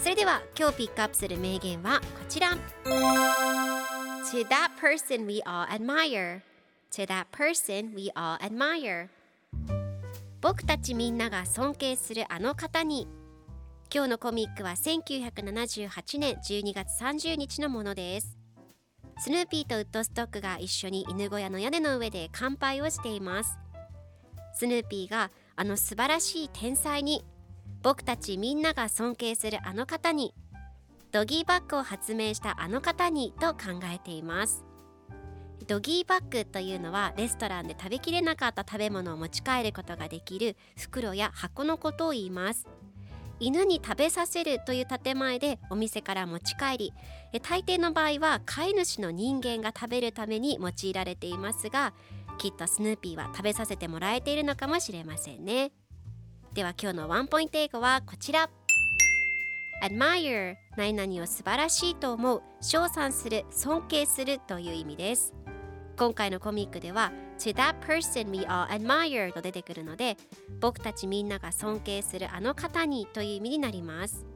それでは今日ピックアップする名言はこちら。To that person we all admire. To that person we all admire. 僕たちみんなが尊敬するあの方に。今日のコミックは1978年12月30日のものです。スヌーピーとウッドストックが一緒に犬小屋の屋根の上で乾杯をしています。スヌーピーがあの素晴らしい天才に僕たちみんなが尊敬するあの方にドギーバッグを発明したあの方にと考えています。ドギーバッグというのはレストランで食べきれなかった食べ物を持ち帰ることができる袋や箱のことを言います。犬に食べさせるという建前でお店から持ち帰り大抵の場合は飼い主の人間が食べるために用いられていますがきっとスヌーピーは食べさせてもらえているのかもしれませんね。では今日のワンポイント英語はこちら。Admire 何々を素晴らしいと思う称賛する尊敬するという意味です。今回のコミックでは To that person we all admire と出てくるので僕たちみんなが尊敬するあの方にという意味になります。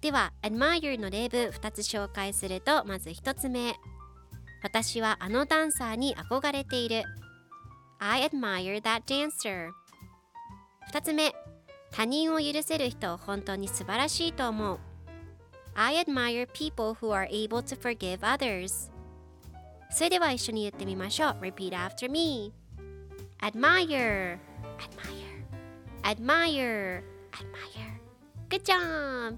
では admire の例文2つ紹介するとまず1つ目。私はあのダンサーに憧れている。I admire that dancer. 2つ目他人を許せる人を本当に素晴らしいと思う I admire people who are able to forgive others それでは一緒に言ってみましょう Repeat after me Admire Admire Admire Admire Good job!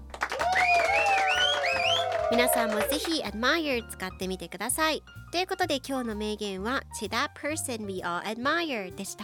皆さんもぜひ Admire 使ってみてくださいということで今日の名言は To that person we all admire でした